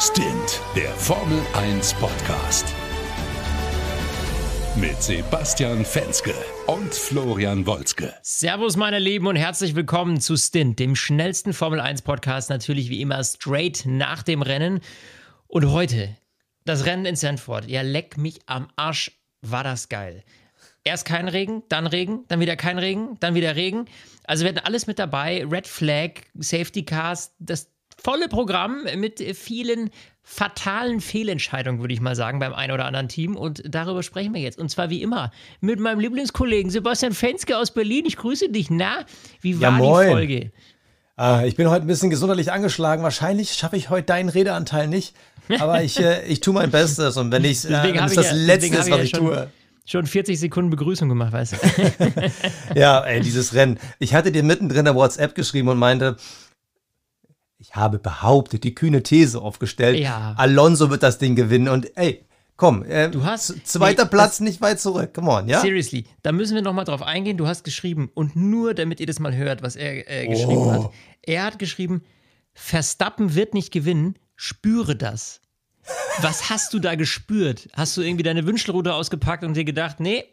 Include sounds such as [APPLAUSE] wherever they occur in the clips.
Stint, der Formel 1 Podcast. Mit Sebastian Fenske und Florian Wolzke. Servus, meine Lieben, und herzlich willkommen zu Stint, dem schnellsten Formel 1 Podcast. Natürlich wie immer straight nach dem Rennen. Und heute das Rennen in Sandford. Ja, leck mich am Arsch, war das geil. Erst kein Regen, dann Regen, dann wieder kein Regen, dann wieder Regen. Also wir hatten alles mit dabei. Red Flag, Safety Cars, das volle Programm mit vielen fatalen Fehlentscheidungen, würde ich mal sagen, beim einen oder anderen Team. Und darüber sprechen wir jetzt. Und zwar wie immer mit meinem Lieblingskollegen Sebastian Fenske aus Berlin. Ich grüße dich. Na, wie war ja, die Folge? Ah, ich bin heute ein bisschen gesundheitlich angeschlagen. Wahrscheinlich schaffe ich heute deinen Redeanteil nicht. Aber ich, äh, [LAUGHS] ich tue mein Bestes. Und wenn, ich, äh, wenn es das ja, Letzte ist, was ich, ja tue schon 40 Sekunden Begrüßung gemacht, weißt du. [LAUGHS] ja, ey, dieses Rennen. Ich hatte dir mittendrin der WhatsApp geschrieben und meinte, ich habe behauptet, die kühne These aufgestellt, ja. Alonso wird das Ding gewinnen und ey, komm, äh, du hast zweiter nee, Platz nicht weit zurück, come on, ja? Seriously, da müssen wir noch mal drauf eingehen. Du hast geschrieben und nur damit ihr das mal hört, was er äh, geschrieben oh. hat. Er hat geschrieben, Verstappen wird nicht gewinnen, spüre das. Was hast du da gespürt? Hast du irgendwie deine Wünschelrute ausgepackt und dir gedacht, nee,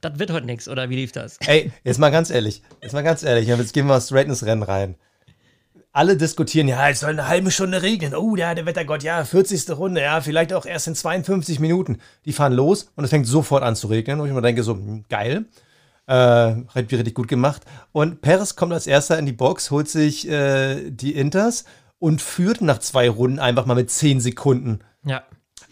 das wird heute nichts oder wie lief das? Ey, jetzt mal ganz ehrlich, jetzt mal ganz ehrlich, jetzt gehen wir straight ins Rennen rein alle diskutieren, ja, es soll eine halbe Stunde regnen. Oh, ja, der Wettergott, ja, 40. Runde, ja, vielleicht auch erst in 52 Minuten. Die fahren los und es fängt sofort an zu regnen. Und ich mir denke so, hm, geil. Äh, richtig gut gemacht. Und Perez kommt als erster in die Box, holt sich äh, die Inters und führt nach zwei Runden einfach mal mit 10 Sekunden. Ja.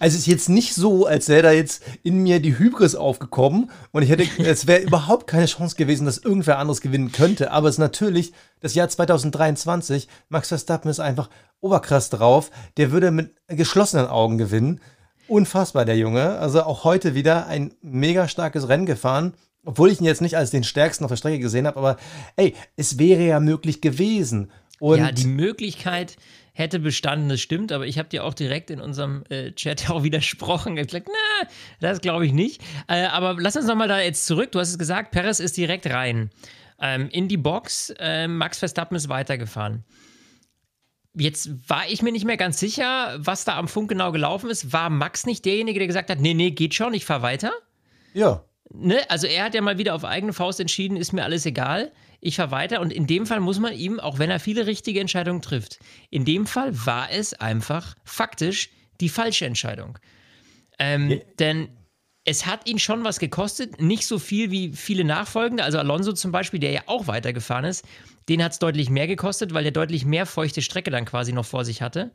Also es ist jetzt nicht so, als wäre da jetzt in mir die Hybris aufgekommen und ich hätte, [LAUGHS] es wäre überhaupt keine Chance gewesen, dass irgendwer anderes gewinnen könnte. Aber es ist natürlich das Jahr 2023. Max Verstappen ist einfach oberkrass drauf. Der würde mit geschlossenen Augen gewinnen. Unfassbar, der Junge. Also auch heute wieder ein mega starkes Rennen gefahren. Obwohl ich ihn jetzt nicht als den stärksten auf der Strecke gesehen habe, aber ey, es wäre ja möglich gewesen. Und ja, die Möglichkeit, hätte bestanden, das stimmt, aber ich habe dir auch direkt in unserem äh, Chat auch widersprochen. Ich gesagt, na, das glaube ich nicht. Äh, aber lass uns nochmal da jetzt zurück. Du hast es gesagt, Perez ist direkt rein. Ähm, in die Box, äh, Max Verstappen ist weitergefahren. Jetzt war ich mir nicht mehr ganz sicher, was da am Funk genau gelaufen ist. War Max nicht derjenige, der gesagt hat, nee, nee, geht schon, ich fahre weiter? Ja. Ne? Also er hat ja mal wieder auf eigene Faust entschieden, ist mir alles egal ich fahre weiter. Und in dem Fall muss man ihm, auch wenn er viele richtige Entscheidungen trifft, in dem Fall war es einfach faktisch die falsche Entscheidung. Ähm, ja. Denn es hat ihn schon was gekostet, nicht so viel wie viele Nachfolgende. Also Alonso zum Beispiel, der ja auch weitergefahren ist, den hat es deutlich mehr gekostet, weil der deutlich mehr feuchte Strecke dann quasi noch vor sich hatte.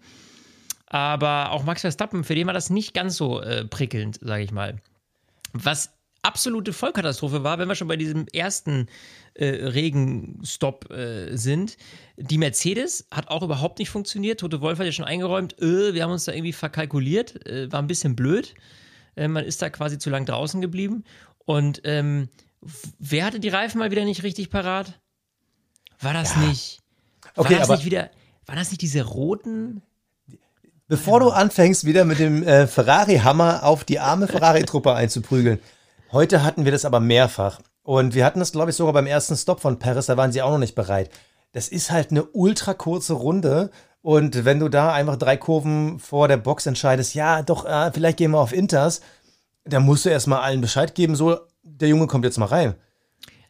Aber auch Max Verstappen, für den war das nicht ganz so äh, prickelnd, sage ich mal. Was absolute Vollkatastrophe war, wenn wir schon bei diesem ersten äh, Regenstopp äh, sind. Die Mercedes hat auch überhaupt nicht funktioniert. Tote Wolf hat ja schon eingeräumt, äh, wir haben uns da irgendwie verkalkuliert, äh, war ein bisschen blöd. Äh, man ist da quasi zu lang draußen geblieben. Und ähm, wer hatte die Reifen mal wieder nicht richtig parat? War das ja. nicht? War okay, das nicht wieder? Waren das nicht diese roten? Bevor du anfängst, wieder mit dem äh, Ferrari-Hammer auf die arme Ferrari-Truppe einzuprügeln, Heute hatten wir das aber mehrfach. Und wir hatten das, glaube ich, sogar beim ersten Stop von Paris, da waren sie auch noch nicht bereit. Das ist halt eine ultra kurze Runde. Und wenn du da einfach drei Kurven vor der Box entscheidest, ja, doch, äh, vielleicht gehen wir auf Inters, dann musst du erstmal allen Bescheid geben, so, der Junge kommt jetzt mal rein.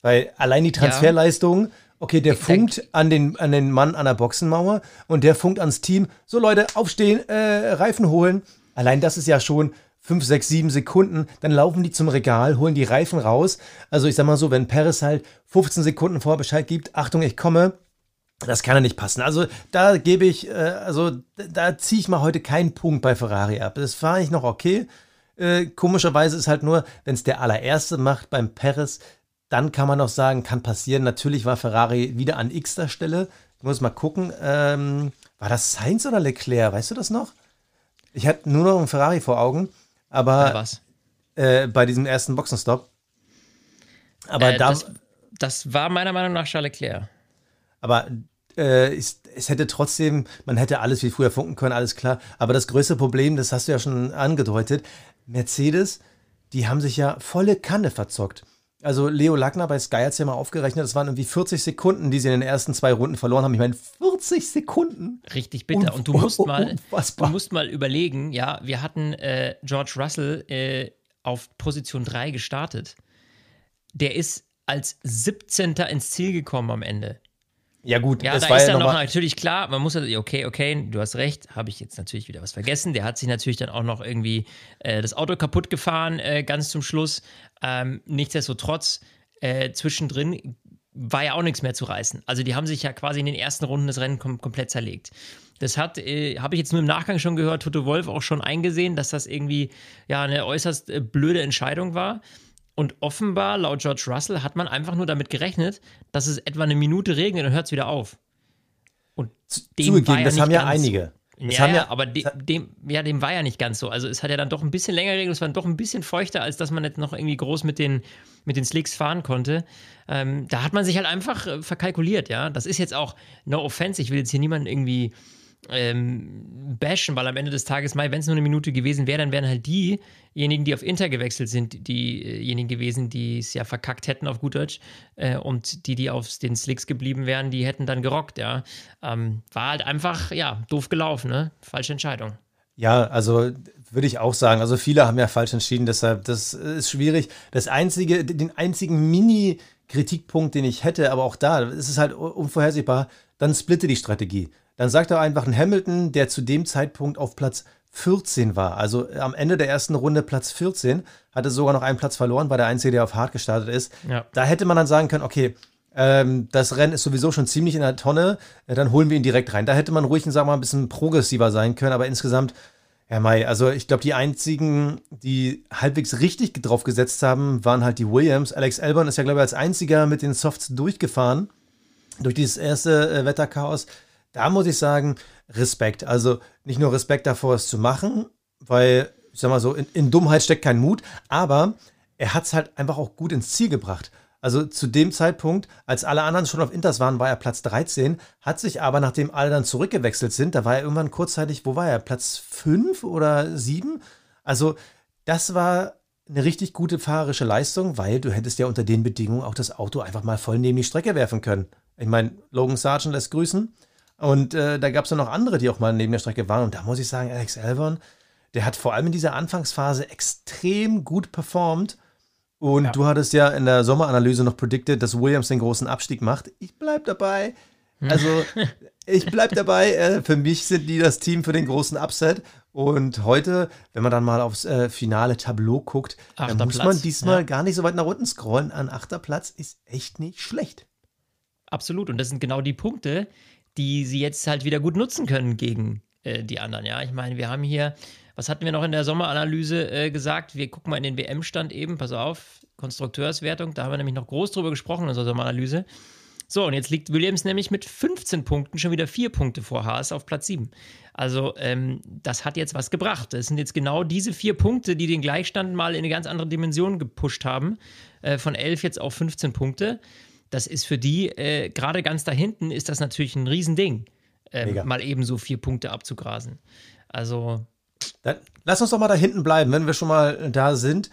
Weil allein die Transferleistung, okay, der funkt an den, an den Mann an der Boxenmauer und der funkt ans Team, so Leute, aufstehen, äh, Reifen holen. Allein das ist ja schon 5, 6, 7 Sekunden, dann laufen die zum Regal, holen die Reifen raus. Also ich sag mal so, wenn Paris halt 15 Sekunden vorher Bescheid gibt, Achtung, ich komme, das kann ja nicht passen. Also da gebe ich, äh, also da ziehe ich mal heute keinen Punkt bei Ferrari ab. Das fahre ich noch okay. Äh, komischerweise ist halt nur, wenn es der allererste macht beim Paris, dann kann man noch sagen, kann passieren. Natürlich war Ferrari wieder an x-ter Stelle. Ich muss mal gucken. Ähm, war das Sainz oder Leclerc? Weißt du das noch? Ich hatte nur noch einen Ferrari vor Augen. Aber was? Äh, bei diesem ersten Boxenstopp. Aber äh, da. Das, das, war meiner Meinung nach Charles Leclerc. Aber äh, es, es, hätte trotzdem, man hätte alles wie früher funken können, alles klar. Aber das größte Problem, das hast du ja schon angedeutet, Mercedes, die haben sich ja volle Kanne verzockt. Also Leo Lackner bei Sky hat es ja mal aufgerechnet, das waren irgendwie 40 Sekunden, die sie in den ersten zwei Runden verloren haben. Ich meine, 40 Sekunden. Richtig bitter. Und du musst mal, du musst mal überlegen, ja, wir hatten äh, George Russell äh, auf Position 3 gestartet. Der ist als 17. ins Ziel gekommen am Ende. Ja, gut, ja, da ist ja dann noch natürlich klar, man muss okay, okay, du hast recht, habe ich jetzt natürlich wieder was vergessen. Der hat sich natürlich dann auch noch irgendwie äh, das Auto kaputt gefahren, äh, ganz zum Schluss. Ähm, nichtsdestotrotz, äh, zwischendrin war ja auch nichts mehr zu reißen. Also die haben sich ja quasi in den ersten Runden des Rennens kom komplett zerlegt. Das hat, äh, habe ich jetzt nur im Nachgang schon gehört, Toto Wolf auch schon eingesehen, dass das irgendwie ja eine äußerst äh, blöde Entscheidung war. Und offenbar, laut George Russell, hat man einfach nur damit gerechnet, dass es etwa eine Minute regnet und hört es wieder auf. Und dem Zugegeben, war ja das haben ja einige. Das ja, ja, aber de, dem, ja, dem war ja nicht ganz so. Also es hat ja dann doch ein bisschen länger geregnet, es war doch ein bisschen feuchter, als dass man jetzt noch irgendwie groß mit den, mit den Slicks fahren konnte. Ähm, da hat man sich halt einfach äh, verkalkuliert, ja. Das ist jetzt auch no offense, ich will jetzt hier niemanden irgendwie ähm, bashen, weil am Ende des Tages, wenn es nur eine Minute gewesen wäre, dann wären halt diejenigen, die auf Inter gewechselt sind, diejenigen gewesen, die es ja verkackt hätten auf gut Deutsch äh, und die, die auf den Slicks geblieben wären, die hätten dann gerockt, ja. Ähm, war halt einfach, ja, doof gelaufen, ne? Falsche Entscheidung. Ja, also würde ich auch sagen. Also viele haben ja falsch entschieden, deshalb, das ist schwierig. Das einzige, den einzigen Mini-Kritikpunkt, den ich hätte, aber auch da, ist es halt unvorhersehbar, dann splitte die Strategie. Dann sagt er einfach ein Hamilton, der zu dem Zeitpunkt auf Platz 14 war. Also am Ende der ersten Runde Platz 14, hatte sogar noch einen Platz verloren, war der Einzige, der auf Hard gestartet ist. Ja. Da hätte man dann sagen können, okay, ähm, das Rennen ist sowieso schon ziemlich in der Tonne, äh, dann holen wir ihn direkt rein. Da hätte man ruhig, sagen wir mal, ein bisschen progressiver sein können, aber insgesamt, Herr May, also ich glaube, die einzigen, die halbwegs richtig drauf gesetzt haben, waren halt die Williams. Alex Albon ist ja, glaube ich, als einziger mit den Softs durchgefahren durch dieses erste äh, Wetterchaos da muss ich sagen, Respekt. Also nicht nur Respekt davor, es zu machen, weil, ich sag mal so, in, in Dummheit steckt kein Mut, aber er hat es halt einfach auch gut ins Ziel gebracht. Also zu dem Zeitpunkt, als alle anderen schon auf Inters waren, war er Platz 13, hat sich aber, nachdem alle dann zurückgewechselt sind, da war er irgendwann kurzzeitig, wo war er? Platz 5 oder 7? Also das war eine richtig gute fahrerische Leistung, weil du hättest ja unter den Bedingungen auch das Auto einfach mal voll neben die Strecke werfen können. Ich meine, Logan Sargent lässt grüßen. Und äh, da gab es ja noch andere, die auch mal neben der Strecke waren. Und da muss ich sagen, Alex Albon, der hat vor allem in dieser Anfangsphase extrem gut performt. Und ja. du hattest ja in der Sommeranalyse noch predicted, dass Williams den großen Abstieg macht. Ich bleib dabei. Also, [LAUGHS] ich bleib dabei. Äh, für mich sind die das Team für den großen Upset. Und heute, wenn man dann mal aufs äh, finale Tableau guckt, dann muss man diesmal ja. gar nicht so weit nach unten scrollen. An achter Platz ist echt nicht schlecht. Absolut. Und das sind genau die Punkte, die sie jetzt halt wieder gut nutzen können gegen äh, die anderen. Ja, ich meine, wir haben hier, was hatten wir noch in der Sommeranalyse äh, gesagt? Wir gucken mal in den WM-Stand eben, pass auf, Konstrukteurswertung, da haben wir nämlich noch groß drüber gesprochen in unserer Sommeranalyse. So, und jetzt liegt Williams nämlich mit 15 Punkten schon wieder vier Punkte vor Haas auf Platz 7. Also, ähm, das hat jetzt was gebracht. Das sind jetzt genau diese vier Punkte, die den Gleichstand mal in eine ganz andere Dimension gepusht haben. Äh, von 11 jetzt auf 15 Punkte das ist für die, äh, gerade ganz da hinten, ist das natürlich ein Riesending, ähm, mal eben so vier Punkte abzugrasen. Also. Dann lass uns doch mal da hinten bleiben, wenn wir schon mal da sind.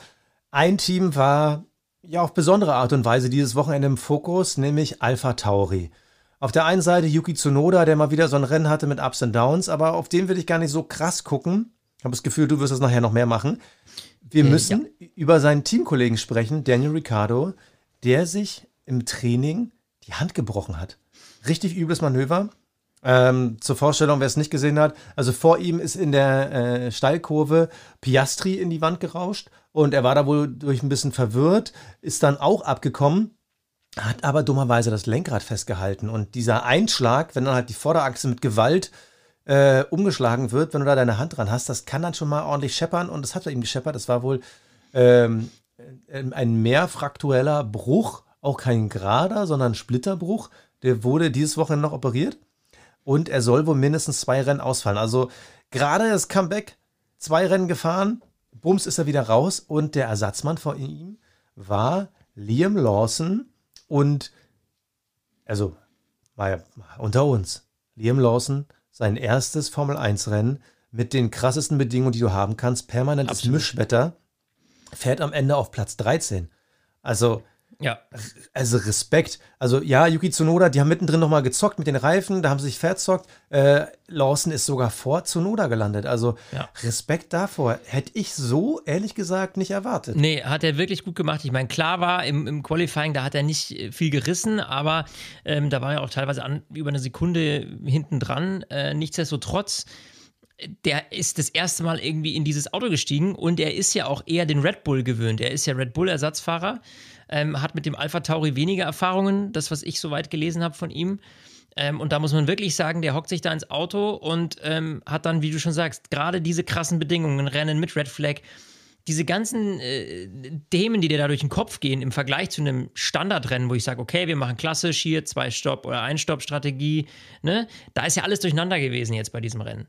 Ein Team war ja auf besondere Art und Weise dieses Wochenende im Fokus, nämlich Alpha Tauri. Auf der einen Seite Yuki Tsunoda, der mal wieder so ein Rennen hatte mit Ups und Downs, aber auf den will ich gar nicht so krass gucken. Ich habe das Gefühl, du wirst das nachher noch mehr machen. Wir äh, müssen ja. über seinen Teamkollegen sprechen, Daniel Ricciardo, der sich im Training die Hand gebrochen hat. Richtig übles Manöver. Ähm, zur Vorstellung, wer es nicht gesehen hat, also vor ihm ist in der äh, Steilkurve Piastri in die Wand gerauscht und er war da wohl durch ein bisschen verwirrt, ist dann auch abgekommen, hat aber dummerweise das Lenkrad festgehalten und dieser Einschlag, wenn dann halt die Vorderachse mit Gewalt äh, umgeschlagen wird, wenn du da deine Hand dran hast, das kann dann schon mal ordentlich scheppern und das hat er ihm gescheppert, das war wohl ähm, ein mehrfraktueller Bruch auch kein gerader, sondern Splitterbruch. Der wurde dieses Wochenende noch operiert und er soll wohl mindestens zwei Rennen ausfallen. Also gerade das Comeback, zwei Rennen gefahren, bums ist er wieder raus und der Ersatzmann vor ihm war Liam Lawson und also mal unter uns. Liam Lawson, sein erstes Formel 1 Rennen mit den krassesten Bedingungen, die du haben kannst, permanentes Absolut. Mischwetter, fährt am Ende auf Platz 13. Also Ja. Also Respekt. Also ja, Yuki Tsunoda, die haben mittendrin nochmal gezockt mit den Reifen, da haben sie sich verzockt. Äh, Lawson ist sogar vor Tsunoda gelandet. Also Ja. Respekt davor. Hätte ich so, ehrlich gesagt, nicht erwartet. Nee, hat er wirklich gut gemacht. Ich meine, klar war im, im Qualifying, da hat er nicht äh, viel gerissen, aber ähm, da war er auch teilweise an, über eine Sekunde hinten dran. Äh, nichtsdestotrotz, der ist das erste Mal irgendwie in dieses Auto gestiegen und er ist ja auch eher den Red Bull gewöhnt. Er ist ja Red Bull-Ersatzfahrer, ähm, hat mit dem Alpha Tauri weniger Erfahrungen, das, was ich soweit gelesen habe von ihm. Ähm, und da muss man wirklich sagen, der hockt sich da ins Auto und ähm, hat dann, wie du schon sagst, gerade diese krassen Bedingungen, Rennen mit Red Flag, diese ganzen äh, Themen, die dir da durch den Kopf gehen, im Vergleich zu einem Standardrennen, wo ich sage, okay, wir machen klassisch hier zwei Stopp- oder Ein-Stopp-Strategie, ne? Da ist ja alles durcheinander gewesen jetzt bei diesem Rennen.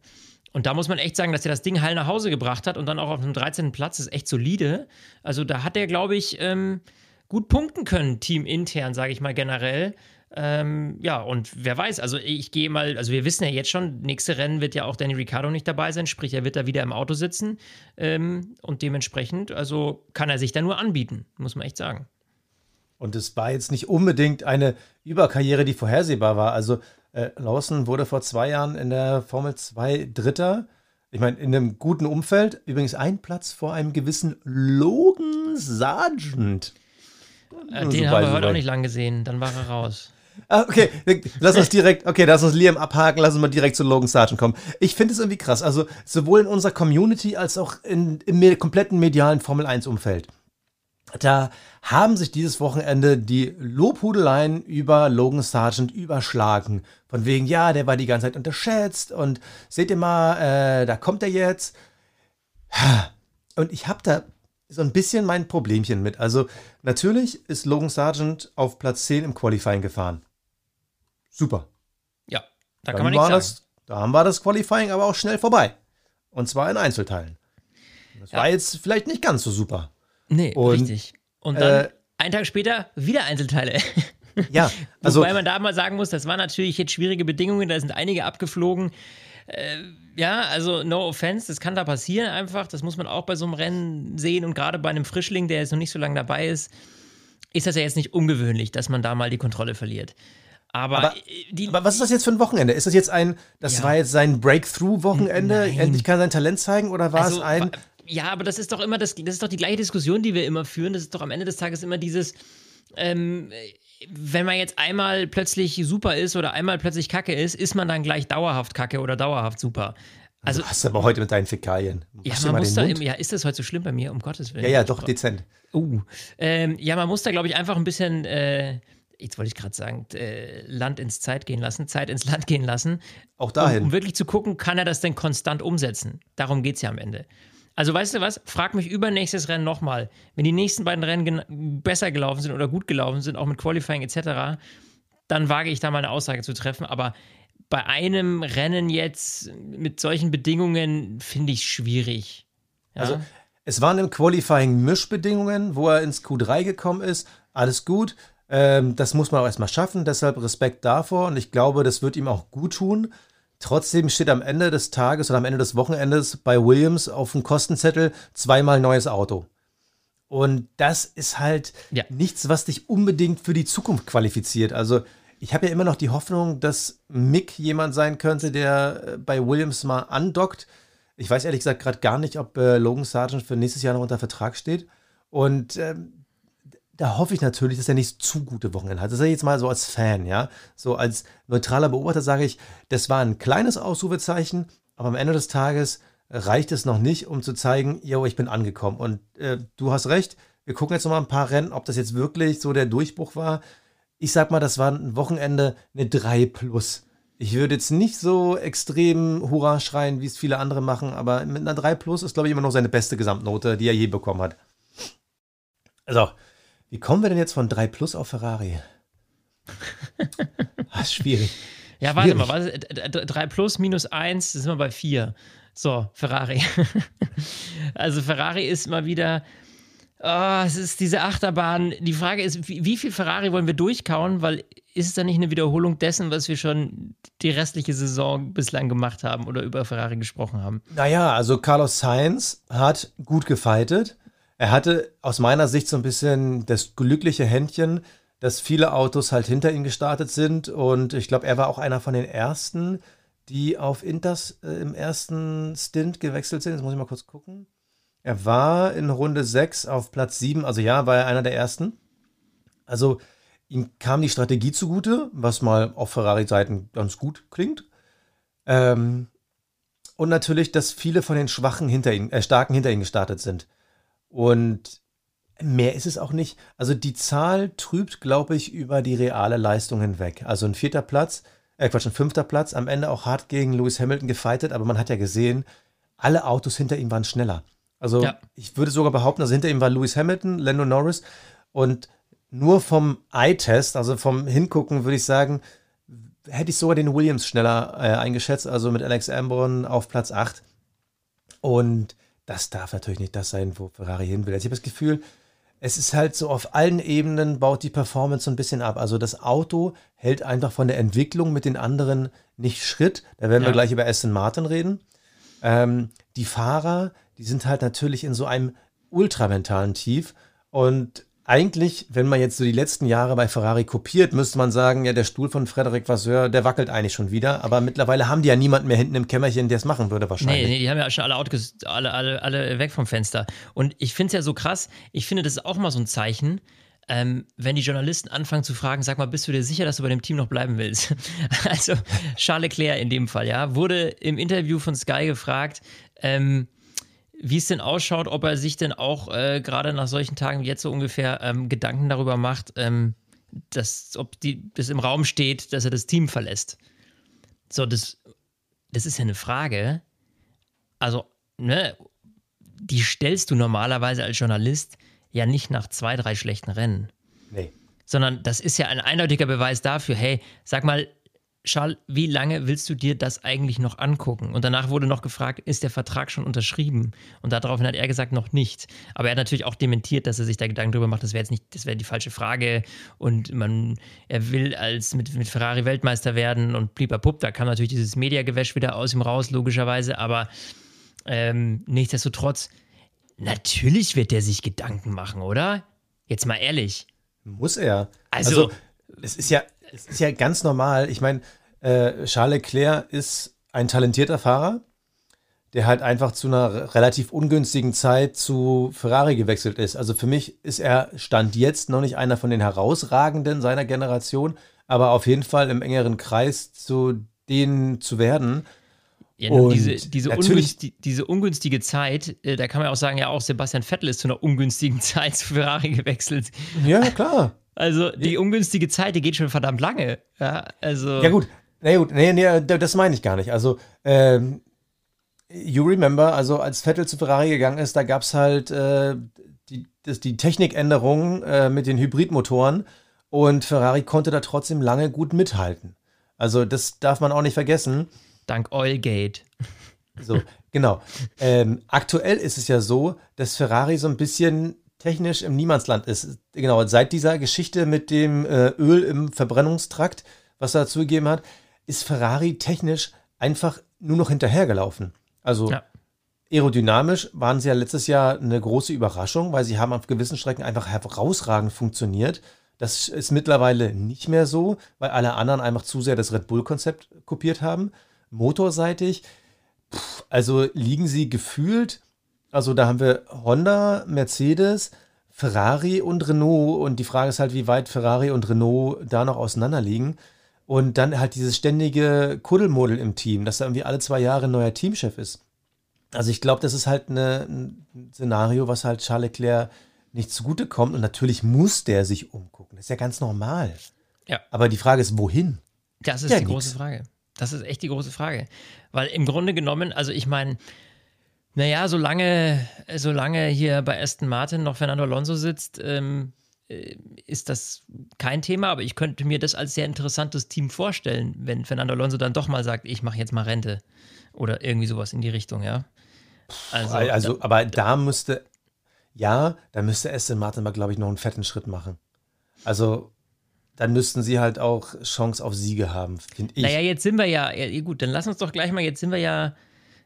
Und da muss man echt sagen, dass er das Ding heil nach Hause gebracht hat und dann auch auf einem 13. Platz ist echt solide. Also da hat er, glaube ich, ähm, gut punkten können, teamintern, sage ich mal generell. Ähm, ja, und wer weiß, also ich gehe mal, also wir wissen ja jetzt schon, nächste Rennen wird ja auch Danny Ricciardo nicht dabei sein, sprich, er wird da wieder im Auto sitzen ähm, und dementsprechend, also kann er sich da nur anbieten, muss man echt sagen. Und es war jetzt nicht unbedingt eine Überkarriere, die vorhersehbar war. Also äh, Lawson wurde vor zwei Jahren in der Formel 2 Dritter. Ich meine, in einem guten Umfeld. Übrigens ein Platz vor einem gewissen Logan Sargent. Äh, den so haben wir heute auch nicht lang gesehen, dann war er raus. [LAUGHS] Ah, okay, lass uns direkt, okay, lass uns Liam abhaken, lass uns mal direkt zu Logan Sargent kommen. Ich finde es irgendwie krass, also sowohl in unserer Community als auch in, im me- kompletten medialen Formel 1 Umfeld. Da haben sich dieses Wochenende die Lobhudeleien über Logan Sargent überschlagen. Von wegen, ja, der war die ganze Zeit unterschätzt und seht ihr mal, äh, da kommt er jetzt. [SIGHS] Und ich habe da so ein bisschen mein Problemchen mit. Also natürlich ist Logan Sargent auf Platz 10 im Qualifying gefahren. Super. Ja, da Dann kann man nichts sagen. das, da war das Qualifying aber auch schnell vorbei. Und zwar in Einzelteilen. Das Ja. war jetzt vielleicht nicht ganz so super. Nee, Und, richtig. Und dann, äh, einen Tag später, wieder Einzelteile. Ja, [LAUGHS] also Wobei man da mal sagen muss, das waren natürlich jetzt schwierige Bedingungen, da sind einige abgeflogen. Äh, ja, also no offense, das kann da passieren einfach. Das muss man auch bei so einem Rennen sehen. Und gerade bei einem Frischling, der jetzt noch nicht so lange dabei ist, ist das ja jetzt nicht ungewöhnlich, dass man da mal die Kontrolle verliert. Aber, Aber- äh, die, Aber was ist das jetzt für ein Wochenende? Ist das jetzt ein, das Ja. war jetzt sein Breakthrough-Wochenende? Endlich kann er sein Talent zeigen? Oder war Also, es ein. Ja, aber das ist doch immer das, das ist doch die gleiche Diskussion, die wir immer führen. Das ist doch am Ende des Tages immer dieses, ähm, wenn man jetzt einmal plötzlich super ist oder einmal plötzlich kacke ist, ist man dann gleich dauerhaft kacke oder dauerhaft super. Also, du hast aber heute mit deinen Fäkalien. ja, man muss da, im- ja, ist das heute so schlimm bei mir? Um Gottes Willen. Ja, ja, doch, dezent. Uh, ähm, ja, man muss da, glaube ich, einfach ein bisschen, äh, jetzt wollte ich gerade sagen, äh, Land ins Zeit gehen lassen, Zeit ins Land gehen lassen, Auch um, dahin. um wirklich zu gucken, kann er das denn konstant umsetzen? Darum geht es ja am Ende. Also weißt du was? Frag mich übernächstes Rennen nochmal. Wenn die nächsten beiden Rennen besser gelaufen sind oder gut gelaufen sind, auch mit Qualifying etc., dann wage ich da mal eine Aussage zu treffen. Aber bei einem Rennen jetzt mit solchen Bedingungen finde ich schwierig. Ja? Also, es waren im Qualifying Mischbedingungen, wo er ins Q3 gekommen ist. Alles gut. Ähm, das muss man auch erstmal schaffen. Deshalb Respekt davor. Und ich glaube, das wird ihm auch gut tun. Trotzdem steht am Ende des Tages oder am Ende des Wochenendes bei Williams auf dem Kostenzettel zweimal neues Auto. Und das ist halt Ja. nichts, was dich unbedingt für die Zukunft qualifiziert. Also ich habe ja immer noch die Hoffnung, dass Mick jemand sein könnte, der äh, bei Williams mal andockt. Ich weiß ehrlich gesagt gerade gar nicht, ob äh, Logan Sargent für nächstes Jahr noch unter Vertrag steht. Und ähm, da hoffe ich natürlich, dass er nicht zu gute Wochenende hat. Das sage ich jetzt mal so als Fan, ja. So als neutraler Beobachter sage ich, das war ein kleines Ausrufezeichen, aber am Ende des Tages reicht es noch nicht, um zu zeigen, yo, ich bin angekommen. Und äh, du hast recht, wir gucken jetzt noch mal ein paar Rennen, ob das jetzt wirklich so der Durchbruch war. Ich sag mal, das war ein Wochenende eine 3 plus. Ich würde jetzt nicht so extrem Hurra schreien, wie es viele andere machen, aber mit einer 3 plus ist, glaube ich, immer noch seine beste Gesamtnote, die er je bekommen hat. Also, wie kommen wir denn jetzt von 3 plus auf Ferrari? Das ist schwierig. Ja, warte Schwierig. mal, was, äh, 3 plus minus 1, sind wir bei 4. So, Ferrari. [LAUGHS] also Ferrari ist mal wieder, oh, es ist diese Achterbahn. Die Frage ist, wie, wie viel Ferrari wollen wir durchkauen? Weil ist es dann nicht eine Wiederholung dessen, was wir schon die restliche Saison bislang gemacht haben oder über Ferrari gesprochen haben? Naja, also Carlos Sainz hat gut gefightet. Er hatte aus meiner Sicht so ein bisschen das glückliche Händchen, dass viele Autos halt hinter ihm gestartet sind. Und ich glaube, er war auch einer von den ersten, die auf Inters äh, im ersten Stint gewechselt sind. Jetzt muss ich mal kurz gucken. Er war in Runde 6 auf Platz 7, also ja, war er einer der ersten. Also ihm kam die Strategie zugute, was mal auf Ferrari-Seiten ganz gut klingt. Ähm, und natürlich, dass viele von den Schwachen hinter ihn, äh, Starken hinter ihm gestartet sind. Und mehr ist es auch nicht. Also die Zahl trübt, glaube ich, über die reale Leistung hinweg. Also ein vierter Platz, äh Quatsch, ein fünfter Platz, am Ende auch hart gegen Lewis Hamilton gefightet, aber man hat ja gesehen, alle Autos hinter ihm waren schneller. Also ja. ich würde sogar behaupten, also hinter ihm war Lewis Hamilton, Lando Norris und nur vom Eye-Test, also vom Hingucken, würde ich sagen, hätte ich sogar den Williams schneller äh, eingeschätzt, also mit Alex Ambron auf Platz 8. Und das darf natürlich nicht das sein, wo Ferrari hin will. Also ich habe das Gefühl, es ist halt so auf allen Ebenen baut die Performance so ein bisschen ab. Also das Auto hält einfach von der Entwicklung mit den anderen nicht Schritt. Da werden ja. wir gleich über Aston Martin reden. Ähm, die Fahrer, die sind halt natürlich in so einem ultramentalen Tief. Und eigentlich, wenn man jetzt so die letzten Jahre bei Ferrari kopiert, müsste man sagen, ja, der Stuhl von Frederic Vasseur, der wackelt eigentlich schon wieder. Aber mittlerweile haben die ja niemanden mehr hinten im Kämmerchen, der es machen würde wahrscheinlich. Nee, nee, die haben ja schon alle, Autos, alle, alle, alle weg vom Fenster. Und ich finde es ja so krass, ich finde, das ist auch mal so ein Zeichen, ähm, wenn die Journalisten anfangen zu fragen, sag mal, bist du dir sicher, dass du bei dem Team noch bleiben willst? [LAUGHS] also Charles Leclerc in dem Fall, ja, wurde im Interview von Sky gefragt, ähm, wie es denn ausschaut, ob er sich denn auch äh, gerade nach solchen Tagen wie jetzt so ungefähr ähm, Gedanken darüber macht, ähm, dass, ob die, das im Raum steht, dass er das Team verlässt. So, das, das ist ja eine Frage. Also, ne, die stellst du normalerweise als Journalist ja nicht nach zwei, drei schlechten Rennen. Nee. Sondern das ist ja ein eindeutiger Beweis dafür, hey, sag mal, Charles, wie lange willst du dir das eigentlich noch angucken? Und danach wurde noch gefragt, ist der Vertrag schon unterschrieben? Und daraufhin hat er gesagt, noch nicht. Aber er hat natürlich auch dementiert, dass er sich da Gedanken darüber macht, das wäre jetzt nicht, das wäre die falsche Frage. Und man, er will als mit, mit Ferrari Weltmeister werden und blieb da kam natürlich dieses Mediagewäsch wieder aus ihm raus, logischerweise. Aber ähm, nichtsdestotrotz, natürlich wird der sich Gedanken machen, oder? Jetzt mal ehrlich. Muss er. Also, also es ist ja, es ist ja ganz normal. Ich meine, äh, Charles Leclerc ist ein talentierter Fahrer, der halt einfach zu einer relativ ungünstigen Zeit zu Ferrari gewechselt ist. Also für mich ist er Stand jetzt noch nicht einer von den herausragenden seiner Generation, aber auf jeden Fall im engeren Kreis zu denen zu werden. Ja, diese, diese, ungünstige, diese, ungünstige Zeit, äh, da kann man auch sagen, ja, auch Sebastian Vettel ist zu einer ungünstigen [LAUGHS] Zeit zu Ferrari gewechselt. Ja, klar. Also die ungünstige Zeit, die geht schon verdammt lange. Ja, also. Ja, gut. Nee, gut. Nee, nee, das meine ich gar nicht. Also, ähm, you remember, also als Vettel zu Ferrari gegangen ist, da gab es halt äh, die, das, die Technikänderungen äh, mit den Hybridmotoren und Ferrari konnte da trotzdem lange gut mithalten. Also, das darf man auch nicht vergessen. Dank Oilgate. So, genau. Ähm, aktuell ist es ja so, dass Ferrari so ein bisschen technisch im Niemandsland ist. Genau, seit dieser Geschichte mit dem äh, Öl im Verbrennungstrakt, was er zugegeben hat, ist Ferrari technisch einfach nur noch hinterhergelaufen. Also ja. aerodynamisch waren sie ja letztes Jahr eine große Überraschung, weil sie haben auf gewissen Strecken einfach herausragend funktioniert. Das ist mittlerweile nicht mehr so, weil alle anderen einfach zu sehr das Red Bull-Konzept kopiert haben. Motorseitig, pff, also liegen sie gefühlt also da haben wir Honda, Mercedes, Ferrari und Renault. Und die Frage ist halt, wie weit Ferrari und Renault da noch auseinander liegen. Und dann halt dieses ständige Kuddelmuddel im Team, dass da irgendwie alle zwei Jahre ein neuer Teamchef ist. Also ich glaube, das ist halt eine, ein Szenario, was halt Charles Leclerc nicht zugute kommt. Und natürlich muss der sich umgucken. Das ist ja ganz normal. Ja. Aber die Frage ist, wohin? Das ist ja, die nix. große Frage. Das ist echt die große Frage. Weil im Grunde genommen, also ich meine, naja, solange, solange hier bei Aston Martin noch Fernando Alonso sitzt, ähm, äh, ist das kein Thema, aber ich könnte mir das als sehr interessantes Team vorstellen, wenn Fernando Alonso dann doch mal sagt, ich mache jetzt mal Rente oder irgendwie sowas in die Richtung, ja. Also, also da, aber da müsste, ja, da müsste Aston Martin mal, glaube ich, noch einen fetten Schritt machen. Also dann müssten sie halt auch Chance auf Siege haben, finde ich. Naja, jetzt sind wir ja, ja, gut, dann lass uns doch gleich mal, jetzt sind wir ja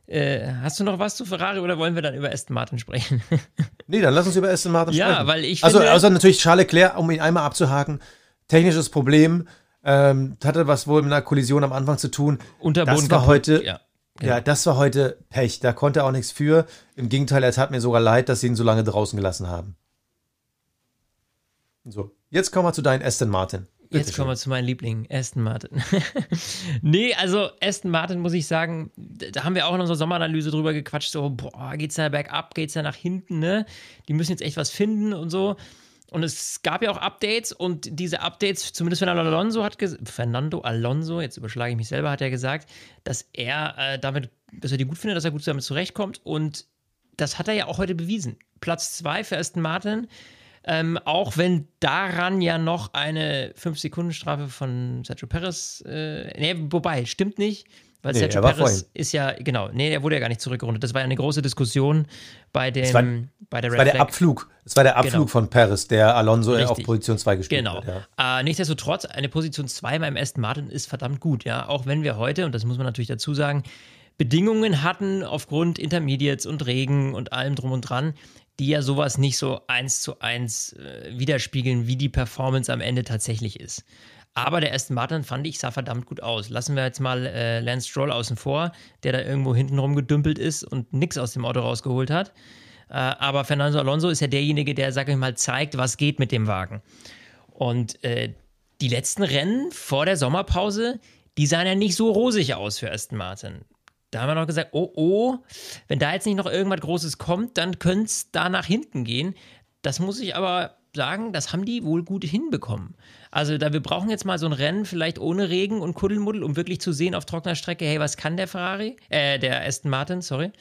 Äh, hast du noch was zu Ferrari oder wollen wir dann über Aston Martin sprechen? [LAUGHS] nee, dann lass uns über Aston Martin ja, sprechen. Ja, weil ich also, finde, also natürlich Charles Leclerc, um ihn einmal abzuhaken, technisches Problem, ähm, hatte was wohl mit einer Kollision am Anfang zu tun. Unterboden das war kaputt. heute, ja. ja, das war heute Pech. Da konnte er auch nichts für. Im Gegenteil, es hat mir sogar leid, dass sie ihn so lange draußen gelassen haben. So, jetzt kommen wir zu deinen Aston Martin. Jetzt kommen wir zu meinen Lieblingen, Aston Martin. [LAUGHS] nee, also Aston Martin muss ich sagen, da haben wir auch in unserer Sommeranalyse drüber gequatscht, so, boah, geht's da bergab, geht's da nach hinten, ne? Die müssen jetzt echt was finden und so. Und es gab ja auch Updates und diese Updates, zumindest Fernando Alonso hat Fernando Alonso, jetzt überschlage ich mich selber, hat er gesagt, dass er äh, damit, dass er die gut findet, dass er gut damit zurechtkommt. Und das hat er ja auch heute bewiesen. Platz zwei für Aston Martin. Ähm, auch wenn daran ja noch eine 5-Sekunden-Strafe von Sergio Perez, äh, nee, wobei, stimmt nicht, weil Nee, Sergio er Perez ist ja, genau, nee, er wurde ja gar nicht zurückgerundet. Das war ja eine große Diskussion bei dem, war- bei der Es war Red der Flag. Abflug. Es war der Abflug Genau. von Perez, der Alonso auf Richtig. Position 2 gespielt Genau. hat. Ja. Äh, nichtsdestotrotz, eine Position 2 beim Aston Martin ist verdammt gut, ja. Auch wenn wir heute, und das muss man natürlich dazu sagen, Bedingungen hatten aufgrund Intermediates und Regen und allem drum und dran, die ja sowas nicht so eins zu eins äh, widerspiegeln, wie die Performance am Ende tatsächlich ist. Aber der Aston Martin, fand ich, sah verdammt gut aus. Lassen wir jetzt mal äh, Lance Stroll außen vor, der da irgendwo hinten rumgedümpelt ist und nichts aus dem Auto rausgeholt hat. Äh, aber Fernando Alonso ist ja derjenige, der, sag ich mal, zeigt, was geht mit dem Wagen. Und äh, die letzten Rennen vor der Sommerpause, die sahen ja nicht so rosig aus für Aston Martin. Da haben wir noch gesagt, oh oh, wenn da jetzt nicht noch irgendwas Großes kommt, dann könnte es da nach hinten gehen. Das muss ich aber sagen, das haben die wohl gut hinbekommen. Also da wir brauchen jetzt mal so ein Rennen, vielleicht ohne Regen und Kuddelmuddel, um wirklich zu sehen auf trockener Strecke, hey, was kann der Ferrari? Äh, der Aston Martin, sorry.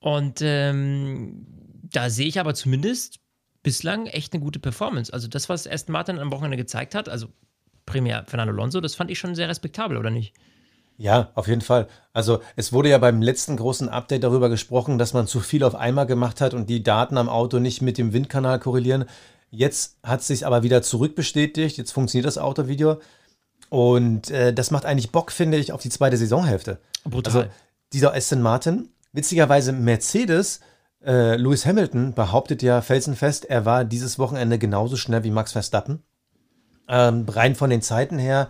Und ähm, da sehe ich aber zumindest bislang echt eine gute Performance. Also das, was Aston Martin am Wochenende gezeigt hat, also primär Fernando Alonso, das fand ich schon sehr respektabel, oder nicht? Ja, auf jeden Fall. Also es wurde ja beim letzten großen Update darüber gesprochen, dass man zu viel auf einmal gemacht hat und die Daten am Auto nicht mit dem Windkanal korrelieren. Jetzt hat es sich aber wieder zurückbestätigt. Jetzt funktioniert das Autovideo. Und äh, das macht eigentlich Bock, finde ich, auf die zweite Saisonhälfte. Brutal. Also dieser Aston Martin, witzigerweise Mercedes, äh, Lewis Hamilton behauptet ja felsenfest, er war dieses Wochenende genauso schnell wie Max Verstappen. Ähm, rein von den Zeiten her,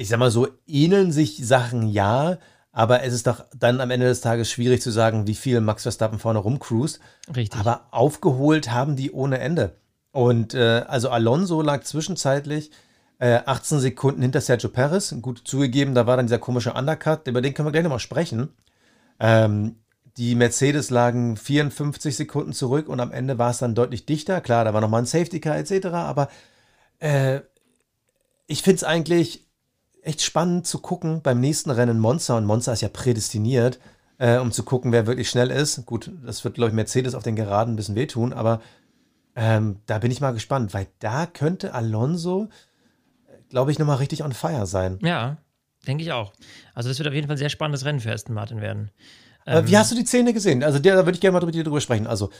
ich sag mal so, ähneln sich Sachen ja, aber es ist doch dann am Ende des Tages schwierig zu sagen, wie viel Max Verstappen vorne rumcruist. Richtig. Aber aufgeholt haben die ohne Ende. Und äh, also Alonso lag zwischenzeitlich äh, 18 Sekunden hinter Sergio Perez. Gut zugegeben, da war dann dieser komische Undercut, über den können wir gleich nochmal sprechen. Ähm, die Mercedes lagen 54 Sekunden zurück und am Ende war es dann deutlich dichter. Klar, da war nochmal ein Safety Car etc. Aber äh, ich finde es eigentlich echt spannend zu gucken beim nächsten Rennen Monza. Und Monza ist ja prädestiniert, äh, um zu gucken, wer wirklich schnell ist. Gut, das wird, glaube ich, Mercedes auf den Geraden ein bisschen wehtun, aber ähm, da bin ich mal gespannt, weil da könnte Alonso, glaube ich, nochmal richtig on fire sein. Ja, denke ich auch. Also das wird auf jeden Fall ein sehr spannendes Rennen für Aston Martin werden. Äh, wie hast du die Szene gesehen? Also der, da würde ich gerne mal mit dir drüber sprechen. Also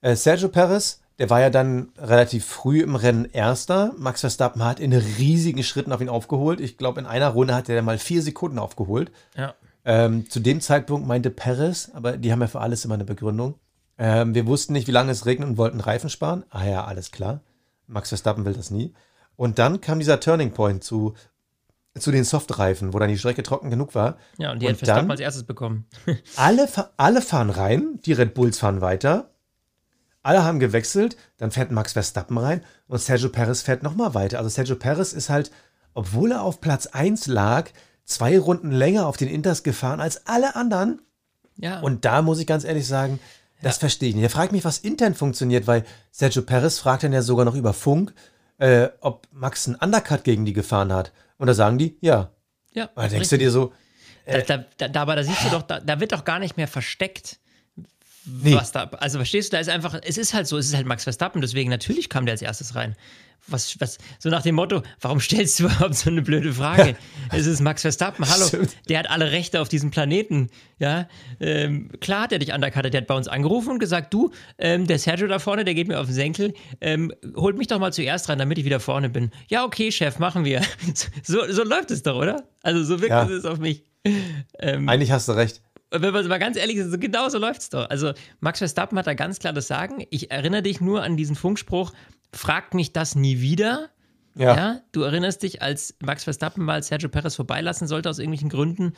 äh, Sergio Perez, der war ja dann relativ früh im Rennen Erster. Max Verstappen hat in riesigen Schritten auf ihn aufgeholt. Ich glaube, in einer Runde hat er mal vier Sekunden aufgeholt. Ja. Ähm, zu dem Zeitpunkt meinte Perez, aber die haben ja für alles immer eine Begründung. Ähm, wir wussten nicht, wie lange es regnet und wollten Reifen sparen. Ah ja, alles klar. Max Verstappen will das nie. Und dann kam dieser Turning Point zu, zu den Softreifen, wo dann die Strecke trocken genug war. Ja, und die Und hat Verstappen dann- als erstes bekommen. [LAUGHS] Alle, alle fahren rein, die Red Bulls fahren weiter. Alle haben gewechselt, dann fährt Max Verstappen rein und Sergio Perez fährt nochmal weiter. Also Sergio Perez ist halt, obwohl er auf Platz 1 lag, zwei Runden länger auf den Inters gefahren als alle anderen. Ja. Und da muss ich ganz ehrlich sagen, das verstehe ich nicht. Er fragt mich, was intern funktioniert, weil Sergio Perez fragt dann ja sogar noch über Funk, äh, ob Max einen Undercut gegen die gefahren hat. Und da sagen die, ja. ja, Und da denkst richtig. du dir so, Da, da, da, da, aber da siehst du doch, da, da wird doch gar nicht mehr versteckt, nee, was da. Also verstehst du, da ist einfach, es ist halt so, es ist halt Max Verstappen, deswegen natürlich kam der als erstes rein. Was, was, so nach dem Motto, warum stellst du [LAUGHS] überhaupt so eine blöde Frage? es ist Max Verstappen, hallo, Stimmt. der hat alle Rechte auf diesem Planeten. Ja, ähm, klar hat er dich undercuttet, der hat bei uns angerufen und gesagt, du, ähm, der Sergio da vorne, der geht mir auf den Senkel, ähm, holt mich doch mal zuerst rein, damit ich wieder vorne bin. Ja, okay, Chef, machen wir. [LAUGHS] So, so läuft es doch, oder? Also so wirkt Ja. es auf mich. Ähm, eigentlich hast du recht. Wenn man mal ganz ehrlich ist, genau so läuft es doch. Also Max Verstappen hat da ganz klar das Sagen. Ich erinnere dich nur an diesen Funkspruch, fragt mich das nie wieder. Ja. ja. Du erinnerst dich, als Max Verstappen mal Sergio Perez vorbeilassen sollte aus irgendwelchen Gründen.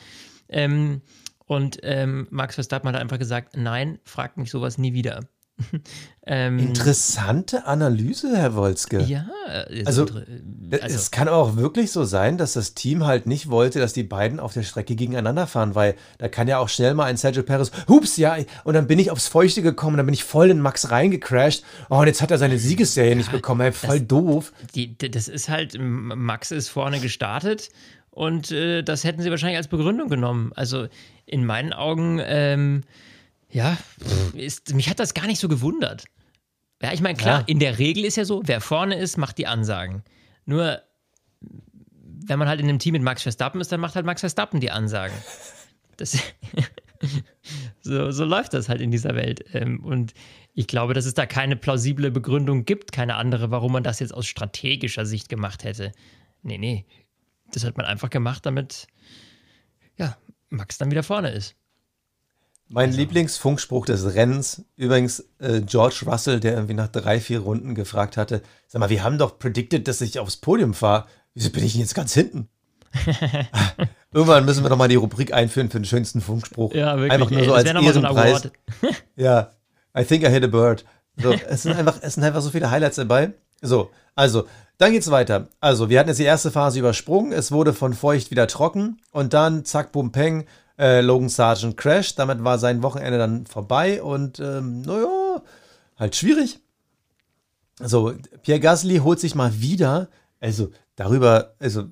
Ähm, und ähm, Max Verstappen hat einfach gesagt, nein, fragt mich sowas nie wieder. [LAUGHS] ähm, Interessante Analyse, Herr Wolzke. Ja, also, also, es kann auch wirklich so sein, dass das Team halt nicht wollte, dass die beiden auf der Strecke gegeneinander fahren, weil da kann ja auch schnell mal ein Sergio Perez, hups, ja, und dann bin ich aufs Feuchte gekommen, dann bin ich voll in Max reingecrashed. Oh, und jetzt hat er seine Siegesserie ja, nicht bekommen, ey, voll das, doof. Die, das ist halt, Max ist vorne gestartet und äh, das hätten sie wahrscheinlich als Begründung genommen. Also in meinen Augen, ähm, ja, ist, mich hat das gar nicht so gewundert. Ja, ich meine, klar, ja. in der Regel ist ja so, wer vorne ist, macht die Ansagen. Nur, wenn man halt in einem Team mit Max Verstappen ist, dann macht halt Max Verstappen die Ansagen. [LAUGHS] Das, [LAUGHS] so, so läuft das halt in dieser Welt. Ähm, und ich glaube, dass es da keine plausible Begründung gibt, keine andere, warum man das jetzt aus strategischer Sicht gemacht hätte. Nee, nee. Das hat man einfach gemacht, damit ja, Max dann wieder vorne ist. Mein also. Lieblingsfunkspruch des Rennens, übrigens äh, George Russell, der irgendwie nach drei, vier Runden gefragt hatte: Sag mal, wir haben doch predicted, dass ich aufs Podium fahre. Wieso bin ich denn jetzt ganz hinten? [LAUGHS] Irgendwann müssen wir noch mal die Rubrik einführen für den schönsten Funkspruch. Ja, wirklich. Einfach nur ey, so als Ehrenpreis. So [LAUGHS] ja, I think I hit a bird. So, [LAUGHS] es, sind einfach, es sind einfach so viele Highlights dabei. So, also, dann geht's weiter. Also, wir hatten jetzt die erste Phase übersprungen. Es wurde von feucht wieder trocken. Und dann, zack, bum, peng, äh, Logan Sargent crasht. Damit war sein Wochenende dann vorbei und ähm, naja, halt schwierig. So, Pierre Gasly holt sich mal wieder, also darüber, also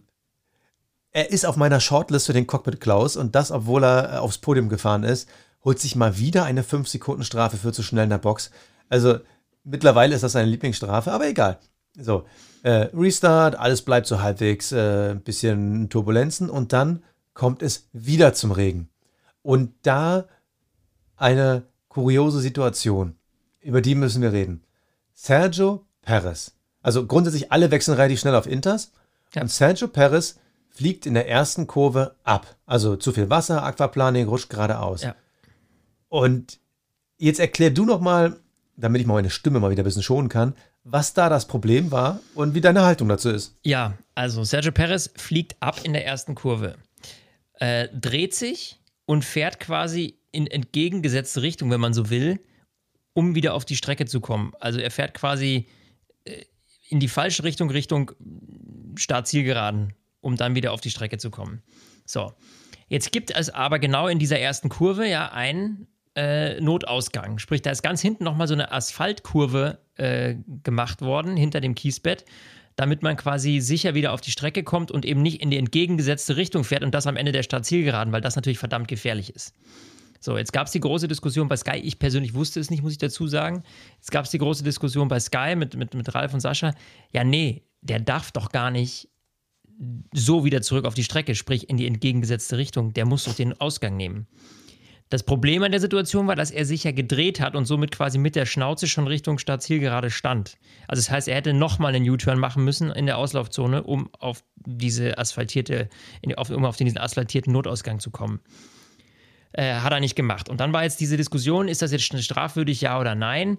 er ist auf meiner Shortlist für den Cockpit Klaus und das, obwohl er äh, aufs Podium gefahren ist, holt sich mal wieder eine 5-Sekunden-Strafe für zu schnell in der Box. Also mittlerweile ist das seine Lieblingsstrafe, aber egal. So, äh, Restart, alles bleibt so halbwegs, äh, bisschen Turbulenzen und dann kommt es wieder zum Regen. Und da eine kuriose Situation, über die müssen wir reden. Sergio Perez. Also grundsätzlich alle wechseln relativ schnell auf Inters. Ja. Und Sergio Perez fliegt in der ersten Kurve ab. Also zu viel Wasser, Aquaplaning, rutscht geradeaus. Ja. Und jetzt erklär du noch mal, damit ich mal meine Stimme mal wieder ein bisschen schonen kann, was da das Problem war und wie deine Haltung dazu ist. Ja, also Sergio Perez fliegt ab in der ersten Kurve äh, dreht sich und fährt quasi in entgegengesetzte Richtung, wenn man so will, um wieder auf die Strecke zu kommen. Also er fährt quasi äh, in die falsche Richtung, Richtung Start-Zielgeraden, um dann wieder auf die Strecke zu kommen. So, jetzt gibt es aber genau in dieser ersten Kurve ja einen äh, Notausgang. Sprich, da ist ganz hinten nochmal so eine Asphaltkurve äh, gemacht worden, hinter dem Kiesbett damit man quasi sicher wieder auf die Strecke kommt und eben nicht in die entgegengesetzte Richtung fährt und das am Ende der Startzielgeraden, weil das natürlich verdammt gefährlich ist. So, jetzt gab es die große Diskussion bei Sky. Ich persönlich wusste es nicht, muss ich dazu sagen. Jetzt gab es die große Diskussion bei Sky mit, mit, mit Ralf und Sascha. Ja, nee, der darf doch gar nicht so wieder zurück auf die Strecke, sprich in die entgegengesetzte Richtung. Der muss doch den Ausgang nehmen. Das Problem an der Situation war, dass er sich ja gedreht hat und somit quasi mit der Schnauze schon Richtung Startzielgerade stand. Also das heißt, er hätte nochmal einen U-Turn machen müssen in der Auslaufzone, um auf diese asphaltierte, um auf diesen asphaltierten Notausgang zu kommen. Äh, hat er nicht gemacht. Und dann war jetzt diese Diskussion, ist das jetzt strafwürdig, ja oder nein?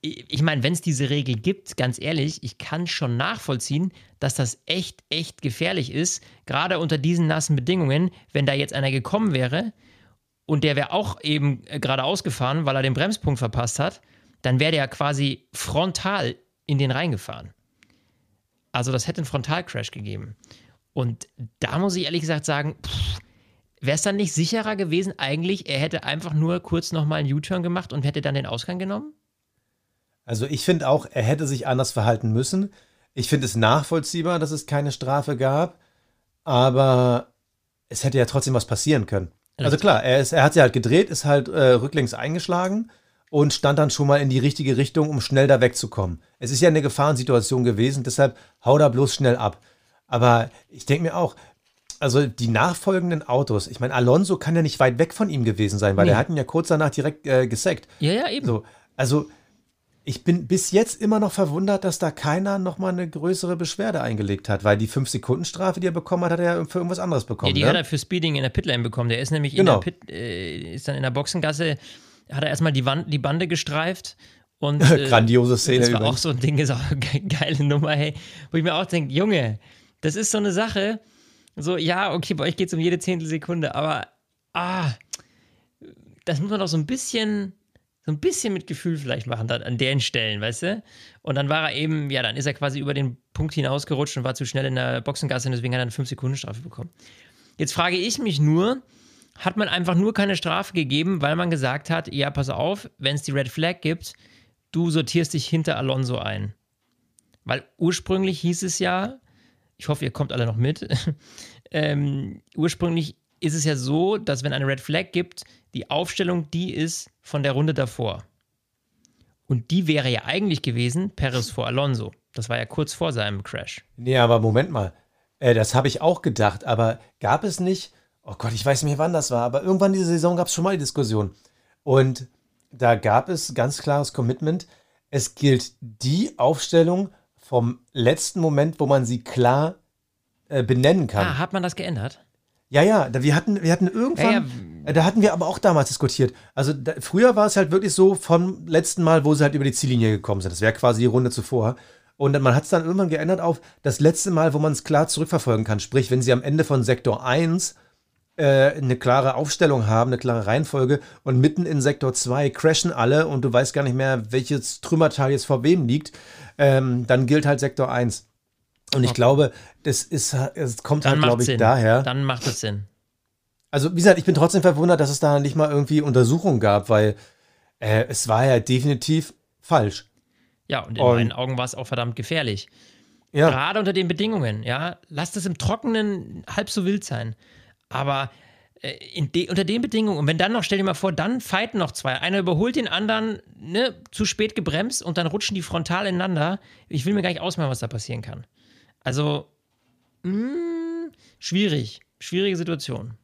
Ich meine, wenn es diese Regel gibt, ganz ehrlich, ich kann schon nachvollziehen, dass das echt, echt gefährlich ist, gerade unter diesen nassen Bedingungen, wenn da jetzt einer gekommen wäre, und der wäre auch eben äh, geradeaus gefahren, weil er den Bremspunkt verpasst hat, dann wäre der quasi frontal in den reingefahren. Also das hätte einen Frontalcrash gegeben. Und da muss ich ehrlich gesagt sagen, wäre es dann nicht sicherer gewesen eigentlich, er hätte einfach nur kurz nochmal einen U-Turn gemacht und hätte dann den Ausgang genommen? Also ich finde auch, er hätte sich anders verhalten müssen. Ich finde es nachvollziehbar, dass es keine Strafe gab, aber es hätte ja trotzdem was passieren können. Also klar, er, ist, er hat sie halt gedreht, ist halt äh, rücklings eingeschlagen und stand dann schon mal in die richtige Richtung, um schnell da wegzukommen. Es ist ja eine Gefahrensituation gewesen, deshalb hau da bloß schnell ab. Aber ich denke mir auch, also die nachfolgenden Autos, ich meine, Alonso kann ja nicht weit weg von ihm gewesen sein, weil nee. er hat ihn ja kurz danach direkt äh, gesackt. Ja, ja, eben. So, also Ich bin bis jetzt immer noch verwundert, dass da keiner nochmal eine größere Beschwerde eingelegt hat, weil die 5-Sekunden-Strafe, die er bekommen hat, hat er für irgendwas anderes bekommen. Ja, die ne? hat er für Speeding in der Pitlane bekommen. Der ist nämlich Genau. in der Pit, äh, ist dann in der Boxengasse, hat er erstmal die, Wand, die Bande gestreift. Und, [LAUGHS] äh, Grandiose Szene Das war übrigens. auch so ein Ding, ist auch eine ge- geile Nummer, hey. Wo ich mir auch denke, Junge, das ist so eine Sache. So, ja, okay, bei euch geht es um jede Zehntelsekunde, aber ah, das muss man doch so ein bisschen, so ein bisschen mit Gefühl vielleicht machen, dann an den Stellen, weißt du? Und dann war er eben, ja, dann ist er quasi über den Punkt hinausgerutscht und war zu schnell in der Boxengasse und deswegen hat er eine 5-Sekunden-Strafe bekommen. Jetzt frage ich mich nur, hat man einfach nur keine Strafe gegeben, weil man gesagt hat, ja, pass auf, wenn es die Red Flag gibt, du sortierst dich hinter Alonso ein. Weil ursprünglich hieß es ja, ich hoffe, ihr kommt alle noch mit, [LAUGHS] ähm, ursprünglich ist es ja so, dass wenn eine Red Flag gibt, die Aufstellung die ist von der Runde davor. Und die wäre ja eigentlich gewesen, Perez vor Alonso. Das war ja kurz vor seinem Crash. Nee, aber Moment mal. Äh, das habe ich auch gedacht, aber gab es nicht, oh Gott, ich weiß nicht mehr, wann das war, aber irgendwann diese Saison gab es schon mal die Diskussion. Und da gab es ganz klares Commitment. Es gilt die Aufstellung vom letzten Moment, wo man sie klar äh, benennen kann. Ah, hat man das geändert? Ja, ja, wir hatten, wir hatten irgendwann, äh, da hatten wir aber auch damals diskutiert. Also da, früher war es halt wirklich so vom letzten Mal, wo sie halt über die Ziellinie gekommen sind. Das wäre quasi die Runde zuvor. Und man hat es dann irgendwann geändert auf das letzte Mal, wo man es klar zurückverfolgen kann. Sprich, wenn sie am Ende von Sektor 1 äh, eine klare Aufstellung haben, eine klare Reihenfolge und mitten in Sektor 2 crashen alle und du weißt gar nicht mehr, welches Trümmerteil jetzt vor wem liegt, ähm, dann gilt halt Sektor 1. Und ich glaube, das ist, es kommt Dann halt, glaube ich, Sinn. daher. Dann macht es Sinn. Also, wie gesagt, ich bin trotzdem verwundert, dass es da nicht mal irgendwie Untersuchungen gab, weil äh, es war ja definitiv falsch. Ja, und in Und- meinen Augen war es auch verdammt gefährlich. Ja, Gerade unter den Bedingungen, ja. Lasst es im Trockenen halb so wild sein. Aber äh, de, unter den Bedingungen, und wenn dann noch, stell dir mal vor, dann fighten noch zwei. Einer überholt den anderen, ne, zu spät gebremst und dann rutschen die frontal ineinander. Ich will mir gar nicht ausmalen, was da passieren kann. Also, mh, schwierig. Schwierige Situation.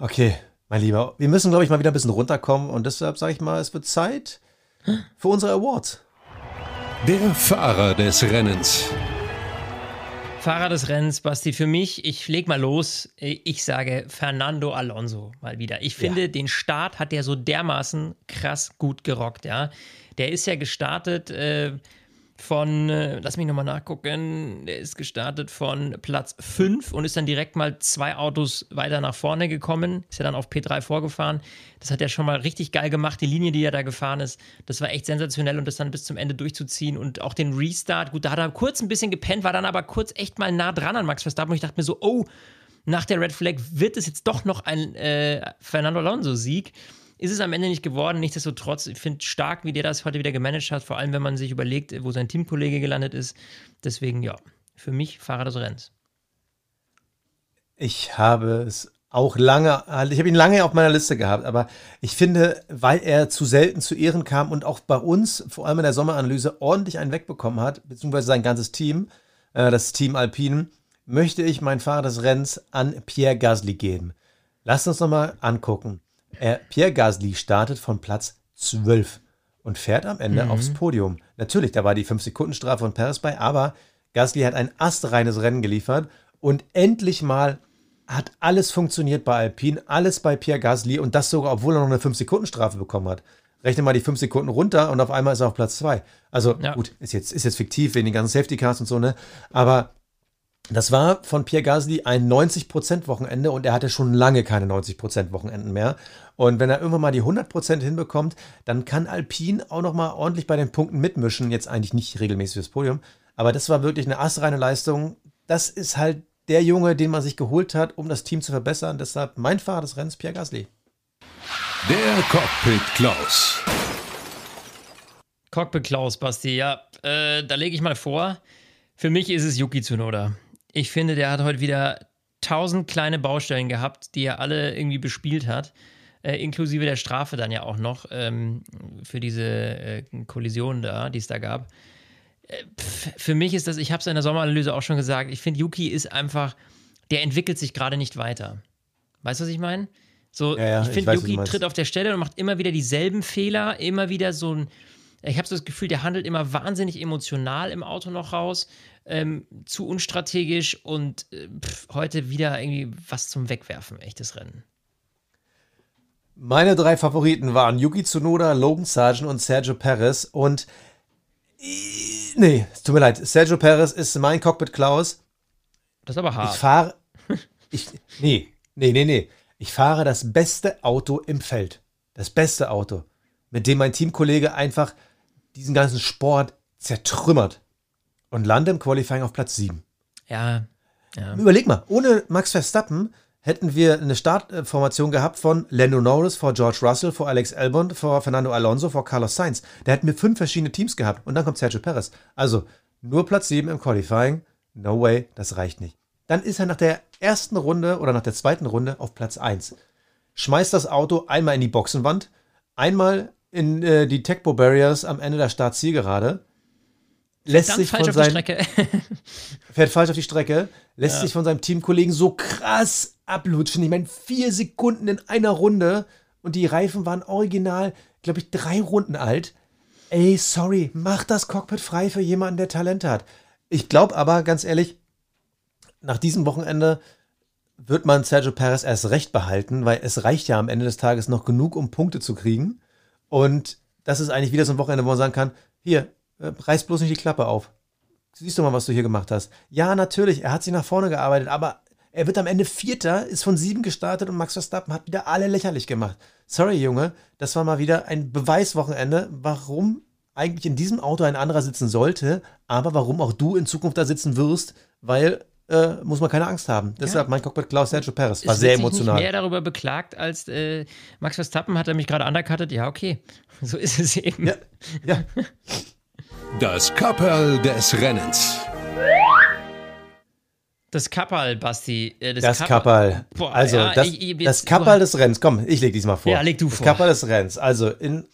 Okay, mein Lieber. Wir müssen, glaube ich, mal wieder ein bisschen runterkommen und deshalb sage ich mal, es wird Zeit für unsere Awards. Der Fahrer des Rennens. Fahrer des Rennens, Basti, für mich, ich leg mal los. Ich sage Fernando Alonso mal wieder. Ich finde, den Start hat der so dermaßen krass gut gerockt, ja. Der ist ja gestartet äh, von, äh, lass mich nochmal nachgucken, der ist gestartet von Platz 5 und ist dann direkt mal zwei Autos weiter nach vorne gekommen. Ist ja dann auf P3 vorgefahren. Das hat er schon mal richtig geil gemacht. Die Linie, die er da gefahren ist, das war echt sensationell und das dann bis zum Ende durchzuziehen und auch den Restart. Gut, da hat er kurz ein bisschen gepennt, war dann aber kurz echt mal nah dran an Max Verstappen und ich dachte mir so, oh, nach der Red Flag wird es jetzt doch noch ein äh, Fernando Alonso-Sieg. Ist es am Ende nicht geworden. Nichtsdestotrotz, ich finde stark, wie der das heute wieder gemanagt hat, vor allem wenn man sich überlegt, wo sein Teamkollege gelandet ist. Deswegen, ja, für mich Fahrer des Rennens. Ich habe es auch lange, ich habe ihn lange auf meiner Liste gehabt, aber ich finde, weil er zu selten zu Ehren kam und auch bei uns, vor allem in der Sommeranalyse, ordentlich einen wegbekommen hat, beziehungsweise sein ganzes Team, äh, das Team Alpine, möchte ich meinen Fahrer des Rennens an Pierre Gasly geben. Lasst uns nochmal angucken. Er, Pierre Gasly startet von Platz 12 und fährt am Ende aufs Podium. Natürlich, da war die 5-Sekunden-Strafe von Perez bei, aber Gasly hat ein astreines Rennen geliefert und endlich mal hat alles funktioniert bei Alpine, alles bei Pierre Gasly und das sogar, obwohl er noch eine 5-Sekunden-Strafe bekommen hat. Rechne mal die 5 Sekunden runter und auf einmal ist er auf Platz 2. Also Ja. gut, ist jetzt, ist jetzt fiktiv wegen den ganzen Safety Cars und so, ne? Aber das war von Pierre Gasly ein 90% Wochenende und er hatte schon lange keine 90% Wochenenden mehr. Und wenn er irgendwann mal die 100% hinbekommt, dann kann Alpine auch noch mal ordentlich bei den Punkten mitmischen. Jetzt eigentlich nicht regelmäßig fürs Podium, aber das war wirklich eine astreine Leistung. Das ist halt der Junge, den man sich geholt hat, um das Team zu verbessern. Deshalb mein Fahrer des Rennens, Pierre Gasly. Der Cockpit Klaus. Cockpit Klaus, Basti, ja, äh, da lege ich mal vor. Für mich ist es Yuki Tsunoda. Ich finde, der hat heute wieder tausend kleine Baustellen gehabt, die er alle irgendwie bespielt hat. Äh, inklusive der Strafe dann ja auch noch ähm, für diese äh, Kollision da, die es da gab. Äh, pf, für mich ist das, ich habe es in der Sommeranalyse auch schon gesagt, ich finde, Yuki ist einfach, der entwickelt sich gerade nicht weiter. Weißt du, was ich meine? So, Ja, ja, ich finde, Yuki tritt auf der Stelle und macht immer wieder dieselben Fehler, immer wieder so ein. Ich habe so das Gefühl, der handelt immer wahnsinnig emotional im Auto noch raus, ähm, zu unstrategisch und äh, pff, heute wieder irgendwie was zum Wegwerfen, echtes Rennen. Meine drei Favoriten waren Yuki Tsunoda, Logan Sargent und Sergio Perez. Und äh, nee, es tut mir leid, Sergio Perez ist mein Cockpit Klaus. Das ist aber Ich hart. fahre. Ich, nee, nee, nee, nee. Ich fahre das beste Auto im Feld. Das beste Auto. Mit dem mein Teamkollege einfach diesen ganzen Sport zertrümmert. Und lande im Qualifying auf Platz 7. Ja, ja. Überleg mal, ohne Max Verstappen hätten wir eine Startformation gehabt von Lando Norris vor George Russell, vor Alex Albon, vor Fernando Alonso, vor Carlos Sainz. Da hätten wir fünf verschiedene Teams gehabt und dann kommt Sergio Perez. Also nur Platz 7 im Qualifying. No way, das reicht nicht. Dann ist er nach der ersten Runde oder nach der zweiten Runde auf Platz 1. Schmeißt das Auto einmal in die Boxenwand, einmal in äh, die Tecpo Barriers am Ende der Startzielgerade. Lässt Dann sich falsch von auf die seinen Strecke. [LAUGHS] fährt falsch auf die Strecke, lässt sich von seinem Teamkollegen so krass ablutschen. Ich meine, vier Sekunden in einer Runde und die Reifen waren original, glaube ich, drei Runden alt. Ey, sorry, mach das Cockpit frei für jemanden, der Talent hat. Ich glaube aber, ganz ehrlich, nach diesem Wochenende wird man Sergio Perez erst recht behalten, weil es reicht ja am Ende des Tages noch genug, um Punkte zu kriegen. Und das ist eigentlich wieder so ein Wochenende, wo man sagen kann, hier, äh, reiß bloß nicht die Klappe auf. Siehst du mal, was du hier gemacht hast. Ja, natürlich, er hat sich nach vorne gearbeitet, aber er wird am Ende Vierter, ist von sieben gestartet und Max Verstappen hat wieder alle lächerlich gemacht. Sorry, Junge, das war mal wieder ein Beweiswochenende, warum eigentlich in diesem Auto ein anderer sitzen sollte, aber warum auch du in Zukunft da sitzen wirst, weil äh, muss man keine Angst haben. Deshalb mein Cockpit Klaus Sergio Perez. War sehr emotional. Nicht mehr darüber beklagt als äh, Max Verstappen hat er mich gerade undercuttet. Ja, okay. [LAUGHS] So ist es eben. Ja, ja. Das Kapperl des Rennens. Das Kapperl, Basti. Äh, Das Kapperl. Boah, Also, ja, das, ich- ich- das jetzt- Kapperl des Rennens. Komm, ich leg diesmal vor. Ja, leg du das vor. Kapperl des Rennens. Also, in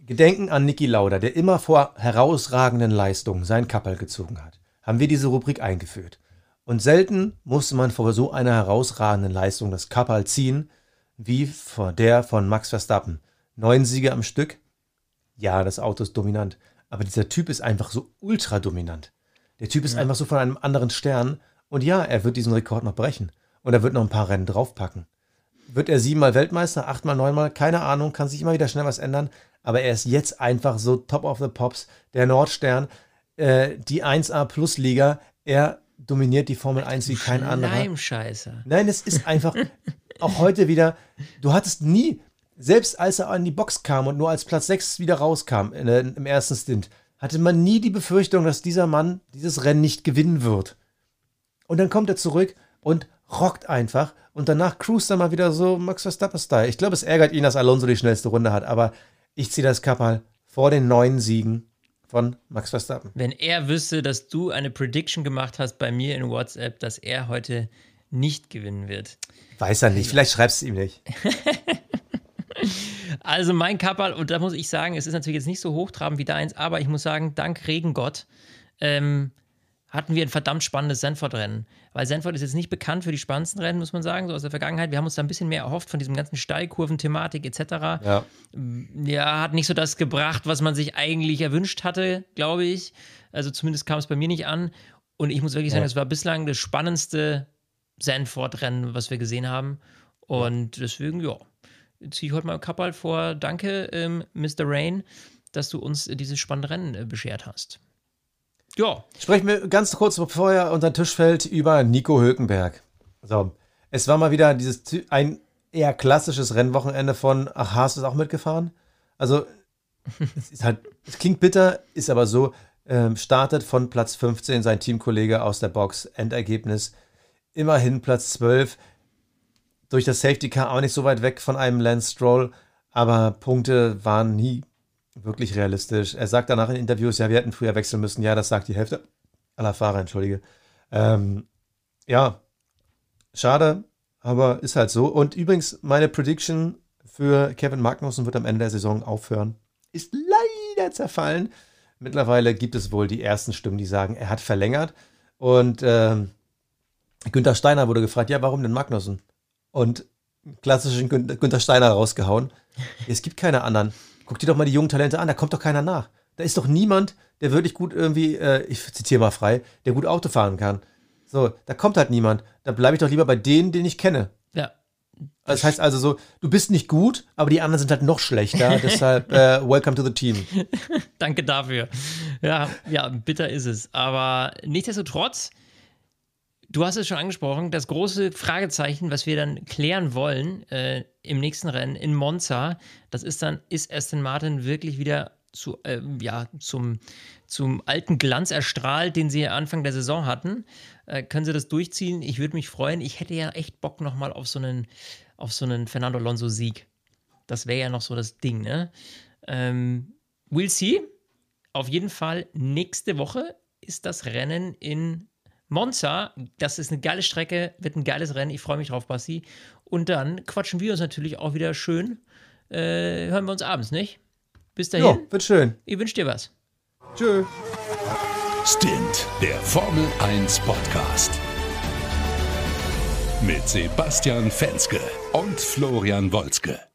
Gedenken an Niki Lauda, der immer vor herausragenden Leistungen sein Kapperl gezogen hat, haben wir diese Rubrik eingeführt. Und selten musste man vor so einer herausragenden Leistung das Kapperl ziehen, wie vor der von Max Verstappen. Neun Siege am Stück. Ja, das Auto ist dominant. Aber dieser Typ ist einfach so ultra dominant. Der Typ ist einfach so von einem anderen Stern. Und ja, er wird diesen Rekord noch brechen. Und er wird noch ein paar Rennen draufpacken. Wird er siebenmal Weltmeister, achtmal, neunmal, keine Ahnung, kann sich immer wieder schnell was ändern. Aber er ist jetzt einfach so top of the pops, der Nordstern, äh, die 1A Plus Liga. Er dominiert die Formel 1 wie kein anderer. Schleimscheißer. Nein, es ist einfach [LAUGHS] auch heute wieder, du hattest nie, selbst als er an die Box kam und nur als Platz 6 wieder rauskam der- im ersten Stint, hatte man nie die Befürchtung, dass dieser Mann dieses Rennen nicht gewinnen wird. Und dann kommt er zurück und rockt einfach und danach cruist er mal wieder so Max Verstappen-Style. Ich glaube, es ärgert ihn, dass Alonso die schnellste Runde hat, aber ich ziehe das Kapperl vor den neuen Siegen von Max Verstappen. Wenn er wüsste, dass du eine Prediction gemacht hast bei mir in WhatsApp, dass er heute nicht gewinnen wird. Weiß er nicht, vielleicht schreibst du ihm nicht. [LAUGHS] Also mein Kapperl, und da muss ich sagen, es ist natürlich jetzt nicht so hochtrabend wie deins, aber ich muss sagen, dank Regengott ähm, hatten wir ein verdammt spannendes Sanford-Rennen. Weil Sanford ist jetzt nicht bekannt für die spannendsten Rennen, muss man sagen, so aus der Vergangenheit. Wir haben uns da ein bisschen mehr erhofft von diesem ganzen Steilkurven-Thematik etc. Ja. ja, hat nicht so das gebracht, was man sich eigentlich erwünscht hatte, glaube ich. Also zumindest kam es bei mir nicht an. Und ich muss wirklich sagen, Ja. es war bislang das spannendste Sanford-Rennen, was wir gesehen haben. Und deswegen, ja, ziehe ich heute mal Kappal vor. Danke, ähm, Mr. Rain, dass du uns äh, dieses spannende Rennen äh, beschert hast. Ja, Sprechen wir ganz kurz, bevor er unter den Tisch fällt, über Nico Hülkenberg. So, es war mal wieder dieses ein eher klassisches Rennwochenende von, ach, Haas ist auch mitgefahren. Also, es ist halt, es klingt bitter, ist aber so, ähm, startet von Platz 15 sein Teamkollege aus der Box, Endergebnis immerhin Platz 12. Durch das Safety Car auch nicht so weit weg von einem Lance Stroll, aber Punkte waren nie wirklich realistisch. Er sagt danach in Interviews, ja, wir hätten früher wechseln müssen. Ja, das sagt die Hälfte aller Fahrer, entschuldige. Ähm, ja, schade, aber ist halt so. Und übrigens, meine Prediction für Kevin Magnussen wird am Ende der Saison aufhören. Ist leider zerfallen. Mittlerweile gibt es wohl die ersten Stimmen, die sagen, er hat verlängert. Und ähm, Günther Steiner wurde gefragt, ja, warum denn Magnussen? Und klassischen Gün Günther Steiner rausgehauen. Es gibt keine anderen. Guck dir doch mal die jungen Talente an, da kommt doch keiner nach. Da ist doch niemand, der wirklich gut irgendwie, äh, ich zitiere mal frei, der gut Auto fahren kann. So, da kommt halt niemand. Da bleibe ich doch lieber bei denen, den ich kenne. Ja. Das heißt also so, du bist nicht gut, aber die anderen sind halt noch schlechter. [LAUGHS] deshalb, äh, welcome to the team. [LAUGHS] Danke dafür. Ja, ja, bitter ist es. Aber nichtsdestotrotz, du hast es schon angesprochen, das große Fragezeichen, was wir dann klären wollen äh, im nächsten Rennen in Monza, das ist dann, ist Aston Martin wirklich wieder zu, äh, ja, zum, zum alten Glanz erstrahlt, den sie Anfang der Saison hatten. Äh, können sie das durchziehen? Ich würde mich freuen. Ich hätte ja echt Bock nochmal auf so einen, auf so einen Fernando Alonso-Sieg. Das wäre ja noch so das Ding, ne? Ähm, we'll see. Auf jeden Fall nächste Woche ist das Rennen in Monza. Das ist eine geile Strecke, wird ein geiles Rennen. Ich freue mich drauf, Basti. Und dann quatschen wir uns natürlich auch wieder schön. Äh, hören wir uns abends, nicht? Bis dahin. Ja, wird schön. Ich wünsche dir was. Tschö. Stint, der Formel 1 Podcast. Mit Sebastian Fenske und Florian Wolzke.